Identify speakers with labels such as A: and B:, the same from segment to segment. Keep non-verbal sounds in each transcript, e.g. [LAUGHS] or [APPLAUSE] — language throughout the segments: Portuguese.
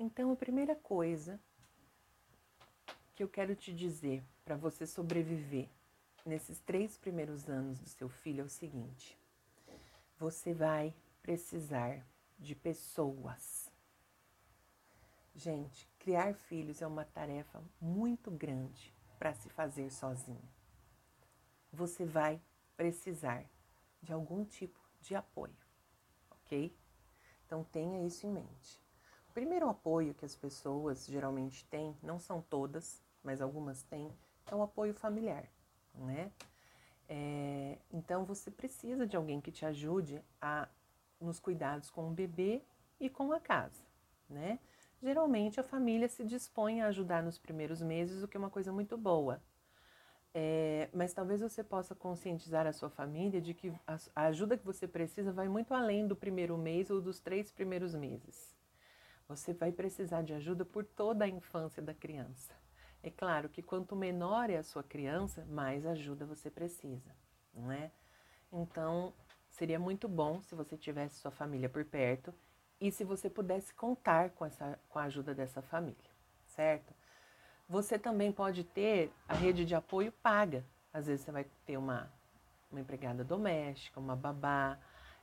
A: Então, a primeira coisa que eu quero te dizer para você sobreviver nesses três primeiros anos do seu filho é o seguinte: você vai precisar de pessoas. Gente, criar filhos é uma tarefa muito grande para se fazer sozinho. Você vai precisar de algum tipo de apoio, ok? Então tenha isso em mente. Primeiro apoio que as pessoas geralmente têm, não são todas, mas algumas têm, é o apoio familiar, né? É, então você precisa de alguém que te ajude a nos cuidados com o bebê e com a casa, né? Geralmente a família se dispõe a ajudar nos primeiros meses, o que é uma coisa muito boa. É, mas talvez você possa conscientizar a sua família de que a, a ajuda que você precisa vai muito além do primeiro mês ou dos três primeiros meses. Você vai precisar de ajuda por toda a infância da criança. É claro que quanto menor é a sua criança, mais ajuda você precisa, não é? Então, seria muito bom se você tivesse sua família por perto e se você pudesse contar com, essa, com a ajuda dessa família, certo? Você também pode ter a rede de apoio paga. Às vezes você vai ter uma, uma empregada doméstica, uma babá,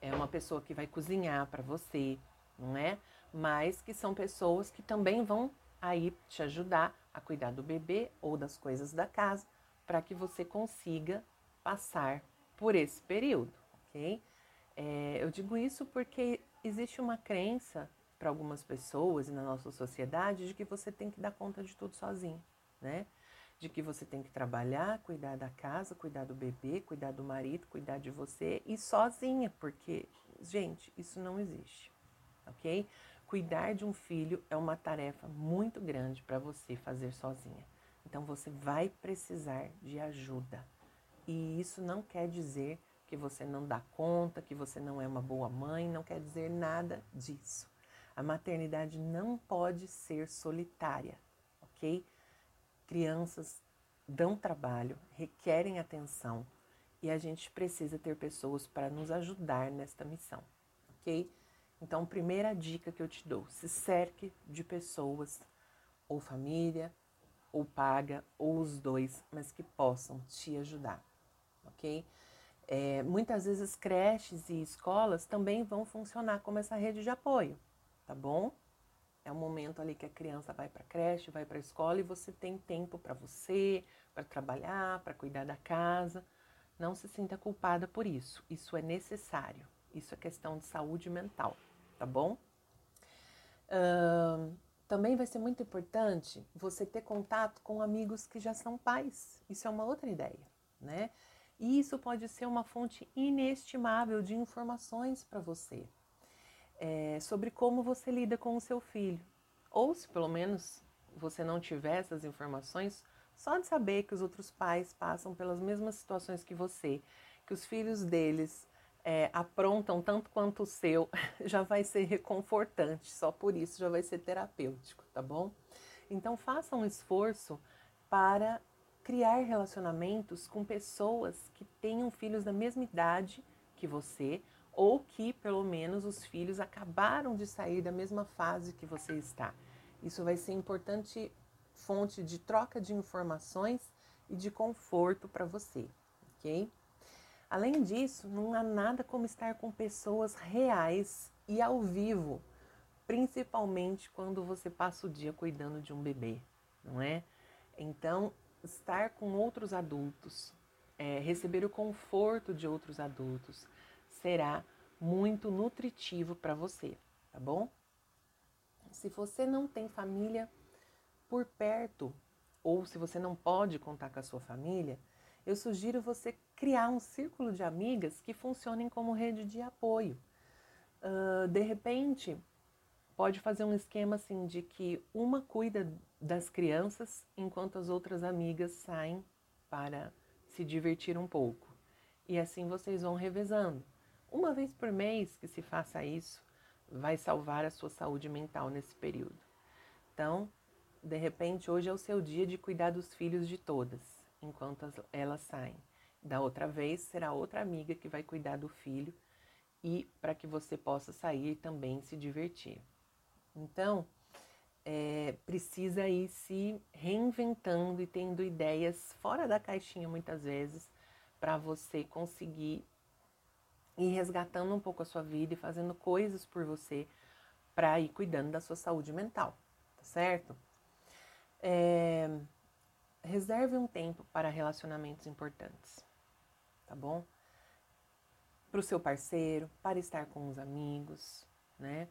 A: é uma pessoa que vai cozinhar para você, não é? Mas que são pessoas que também vão aí te ajudar a cuidar do bebê ou das coisas da casa para que você consiga passar por esse período, ok? É, eu digo isso porque existe uma crença para algumas pessoas e na nossa sociedade de que você tem que dar conta de tudo sozinho, né? De que você tem que trabalhar, cuidar da casa, cuidar do bebê, cuidar do marido, cuidar de você e sozinha, porque, gente, isso não existe, ok? Cuidar de um filho é uma tarefa muito grande para você fazer sozinha. Então você vai precisar de ajuda. E isso não quer dizer que você não dá conta, que você não é uma boa mãe, não quer dizer nada disso. A maternidade não pode ser solitária, ok? Crianças dão trabalho, requerem atenção e a gente precisa ter pessoas para nos ajudar nesta missão, ok? Então, primeira dica que eu te dou: se cerque de pessoas, ou família, ou paga, ou os dois, mas que possam te ajudar, ok? É, muitas vezes creches e escolas também vão funcionar como essa rede de apoio tá bom? É um momento ali que a criança vai para a creche, vai para a escola e você tem tempo para você, para trabalhar, para cuidar da casa. Não se sinta culpada por isso. Isso é necessário. Isso é questão de saúde mental, tá bom? Uh, também vai ser muito importante você ter contato com amigos que já são pais. Isso é uma outra ideia, né? E isso pode ser uma fonte inestimável de informações para você é, sobre como você lida com o seu filho. Ou se pelo menos você não tiver essas informações, só de saber que os outros pais passam pelas mesmas situações que você, que os filhos deles é, aprontam tanto quanto o seu, [LAUGHS] já vai ser reconfortante, só por isso já vai ser terapêutico, tá bom? Então faça um esforço para criar relacionamentos com pessoas que tenham filhos da mesma idade que você ou que pelo menos os filhos acabaram de sair da mesma fase que você está. Isso vai ser importante fonte de troca de informações e de conforto para você, ok? Além disso, não há nada como estar com pessoas reais e ao vivo, principalmente quando você passa o dia cuidando de um bebê, não é? Então, estar com outros adultos, é, receber o conforto de outros adultos, será muito nutritivo para você, tá bom? Se você não tem família por perto, ou se você não pode contar com a sua família, eu sugiro você criar um círculo de amigas que funcionem como rede de apoio. Uh, de repente, pode fazer um esquema assim de que uma cuida das crianças enquanto as outras amigas saem para se divertir um pouco. E assim vocês vão revezando. Uma vez por mês que se faça isso, vai salvar a sua saúde mental nesse período. Então, de repente, hoje é o seu dia de cuidar dos filhos de todas, enquanto elas saem. Da outra vez, será outra amiga que vai cuidar do filho e para que você possa sair também se divertir. Então, é, precisa ir se reinventando e tendo ideias fora da caixinha muitas vezes para você conseguir ir resgatando um pouco a sua vida e fazendo coisas por você para ir cuidando da sua saúde mental, tá certo? É, reserve um tempo para relacionamentos importantes, tá bom? Para o seu parceiro, para estar com os amigos, né?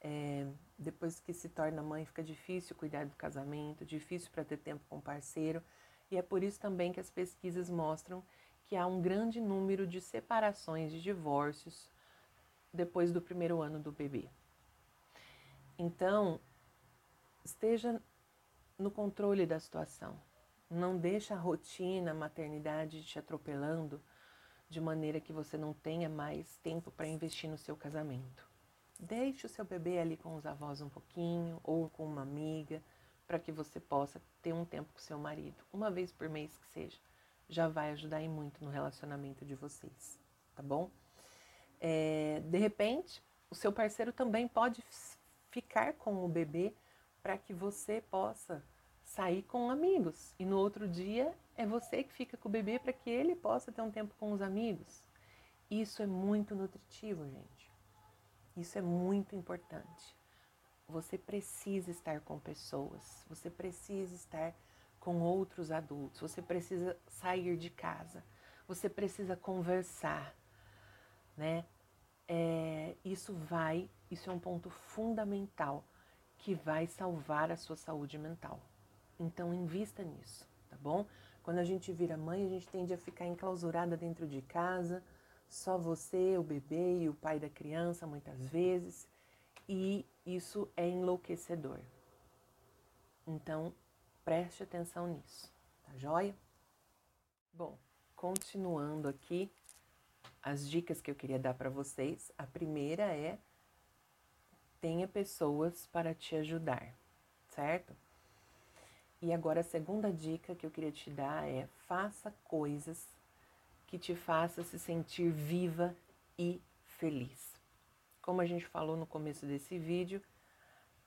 A: É, depois que se torna mãe, fica difícil cuidar do casamento, difícil para ter tempo com o parceiro, e é por isso também que as pesquisas mostram que há um grande número de separações, de divórcios depois do primeiro ano do bebê. Então, esteja no controle da situação. Não deixe a rotina, a maternidade te atropelando de maneira que você não tenha mais tempo para investir no seu casamento. Deixe o seu bebê ali com os avós um pouquinho ou com uma amiga para que você possa ter um tempo com seu marido, uma vez por mês que seja. Já vai ajudar muito no relacionamento de vocês, tá bom? É, de repente, o seu parceiro também pode ficar com o bebê para que você possa sair com amigos. E no outro dia é você que fica com o bebê para que ele possa ter um tempo com os amigos. Isso é muito nutritivo, gente. Isso é muito importante. Você precisa estar com pessoas, você precisa estar com outros adultos, você precisa sair de casa, você precisa conversar, né? É, isso vai, isso é um ponto fundamental que vai salvar a sua saúde mental. Então invista nisso, tá bom? Quando a gente vira mãe, a gente tende a ficar enclausurada dentro de casa, só você, o bebê e o pai da criança, muitas vezes, e isso é enlouquecedor. Então, preste atenção nisso, tá joia? Bom, continuando aqui, as dicas que eu queria dar para vocês. A primeira é tenha pessoas para te ajudar, certo? E agora a segunda dica que eu queria te dar é faça coisas que te faça se sentir viva e feliz. Como a gente falou no começo desse vídeo,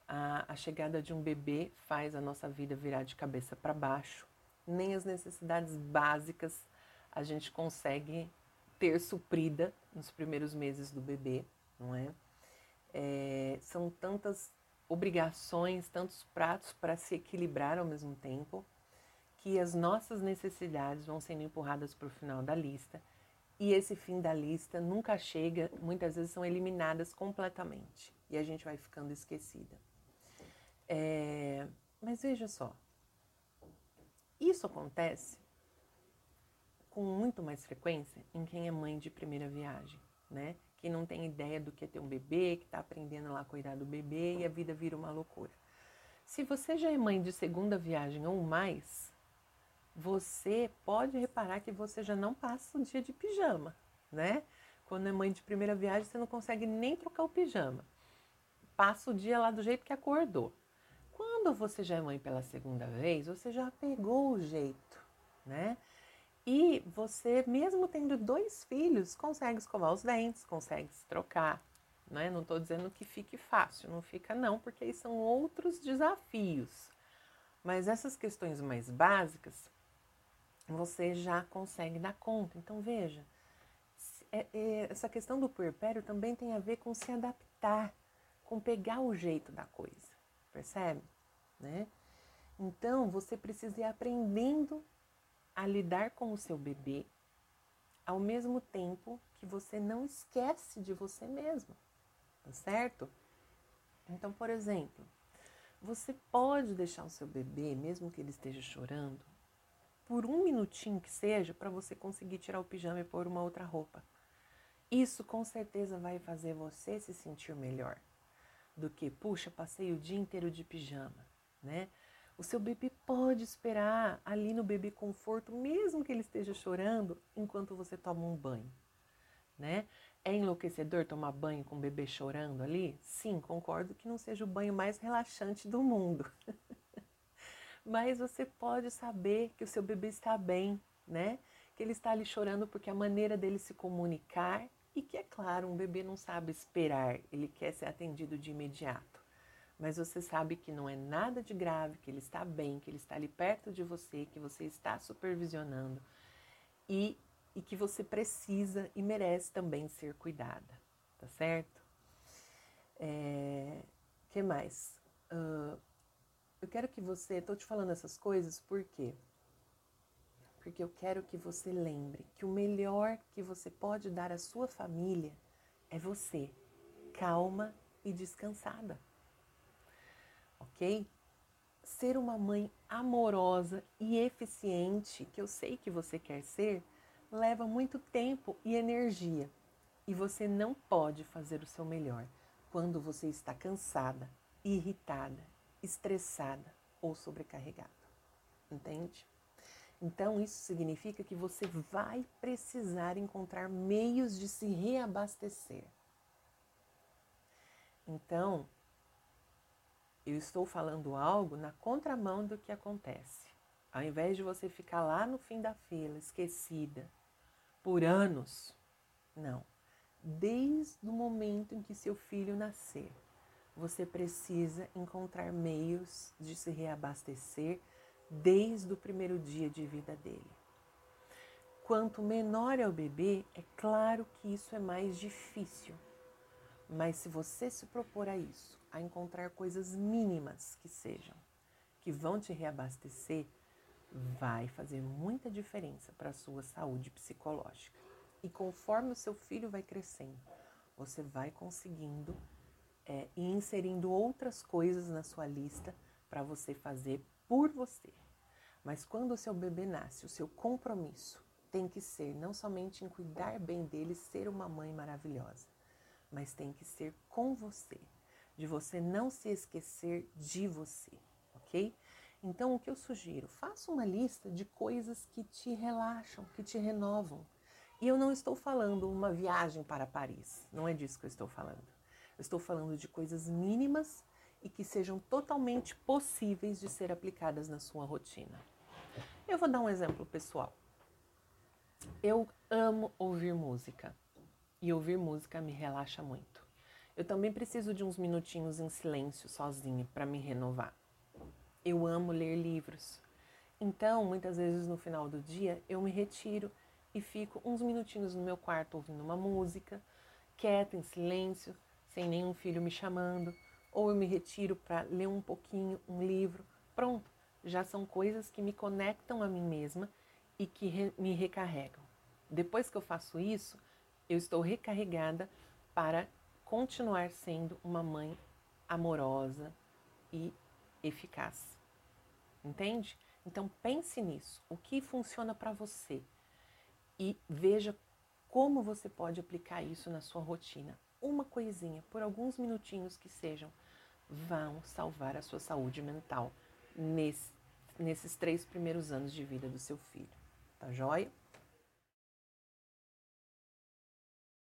A: a, a chegada de um bebê faz a nossa vida virar de cabeça para baixo. Nem as necessidades básicas a gente consegue ter suprida nos primeiros meses do bebê, não é? é são tantas obrigações, tantos pratos para se equilibrar ao mesmo tempo que as nossas necessidades vão sendo empurradas para o final da lista e esse fim da lista nunca chega, muitas vezes são eliminadas completamente e a gente vai ficando esquecida. É, mas veja só, isso acontece com muito mais frequência em quem é mãe de primeira viagem, né? Que não tem ideia do que é ter um bebê, que está aprendendo lá a cuidar do bebê e a vida vira uma loucura. Se você já é mãe de segunda viagem ou mais, você pode reparar que você já não passa o dia de pijama, né? Quando é mãe de primeira viagem, você não consegue nem trocar o pijama. Passa o dia lá do jeito que acordou. Quando você já é mãe pela segunda vez, você já pegou o jeito, né? E você, mesmo tendo dois filhos, consegue escovar os dentes, consegue se trocar, né? Não estou dizendo que fique fácil, não fica não, porque aí são outros desafios. Mas essas questões mais básicas, você já consegue dar conta. Então, veja, é, é, essa questão do puerpério também tem a ver com se adaptar, com pegar o jeito da coisa, percebe? Né? Então, você precisa ir aprendendo a lidar com o seu bebê, ao mesmo tempo que você não esquece de você mesmo, tá certo? Então, por exemplo, você pode deixar o seu bebê, mesmo que ele esteja chorando, por um minutinho que seja, para você conseguir tirar o pijama e pôr uma outra roupa. Isso com certeza vai fazer você se sentir melhor do que, puxa, passei o dia inteiro de pijama, né? O seu bebê pode esperar ali no bebê conforto, mesmo que ele esteja chorando, enquanto você toma um banho, né? É enlouquecedor tomar banho com o bebê chorando ali? Sim, concordo que não seja o banho mais relaxante do mundo. [LAUGHS] mas você pode saber que o seu bebê está bem, né? Que ele está ali chorando porque a maneira dele se comunicar e que, é claro, um bebê não sabe esperar, ele quer ser atendido de imediato. Mas você sabe que não é nada de grave, que ele está bem, que ele está ali perto de você, que você está supervisionando e, e que você precisa e merece também ser cuidada, tá certo? É, que mais? Uh, eu quero que você, estou te falando essas coisas por quê? Porque eu quero que você lembre que o melhor que você pode dar à sua família é você, calma e descansada. Ser uma mãe amorosa e eficiente, que eu sei que você quer ser, leva muito tempo e energia. E você não pode fazer o seu melhor quando você está cansada, irritada, estressada ou sobrecarregada. Entende? Então, isso significa que você vai precisar encontrar meios de se reabastecer. Então, eu estou falando algo na contramão do que acontece. Ao invés de você ficar lá no fim da fila, esquecida, por anos, não. Desde o momento em que seu filho nascer, você precisa encontrar meios de se reabastecer desde o primeiro dia de vida dele. Quanto menor é o bebê, é claro que isso é mais difícil. Mas se você se propor a isso, a encontrar coisas mínimas que sejam, que vão te reabastecer, vai fazer muita diferença para a sua saúde psicológica. E conforme o seu filho vai crescendo, você vai conseguindo é, e inserindo outras coisas na sua lista para você fazer por você. Mas quando o seu bebê nasce, o seu compromisso tem que ser não somente em cuidar bem dele, ser uma mãe maravilhosa, mas tem que ser com você, de você não se esquecer de você, ok? Então, o que eu sugiro? Faça uma lista de coisas que te relaxam, que te renovam. E eu não estou falando uma viagem para Paris, não é disso que eu estou falando. Eu estou falando de coisas mínimas e que sejam totalmente possíveis de ser aplicadas na sua rotina. Eu vou dar um exemplo pessoal. Eu amo ouvir música e ouvir música me relaxa muito. Eu também preciso de uns minutinhos em silêncio sozinha para me renovar. Eu amo ler livros. Então, muitas vezes no final do dia, eu me retiro e fico uns minutinhos no meu quarto ouvindo uma música, quieta, em silêncio, sem nenhum filho me chamando, ou eu me retiro para ler um pouquinho um livro. Pronto, já são coisas que me conectam a mim mesma e que re me recarregam. Depois que eu faço isso, eu estou recarregada para continuar sendo uma mãe amorosa e eficaz. Entende? Então pense nisso, o que funciona para você e veja como você pode aplicar isso na sua rotina uma coisinha, por alguns minutinhos que sejam, vão salvar a sua saúde mental nesse, nesses três primeiros anos de vida do seu filho. Tá joia?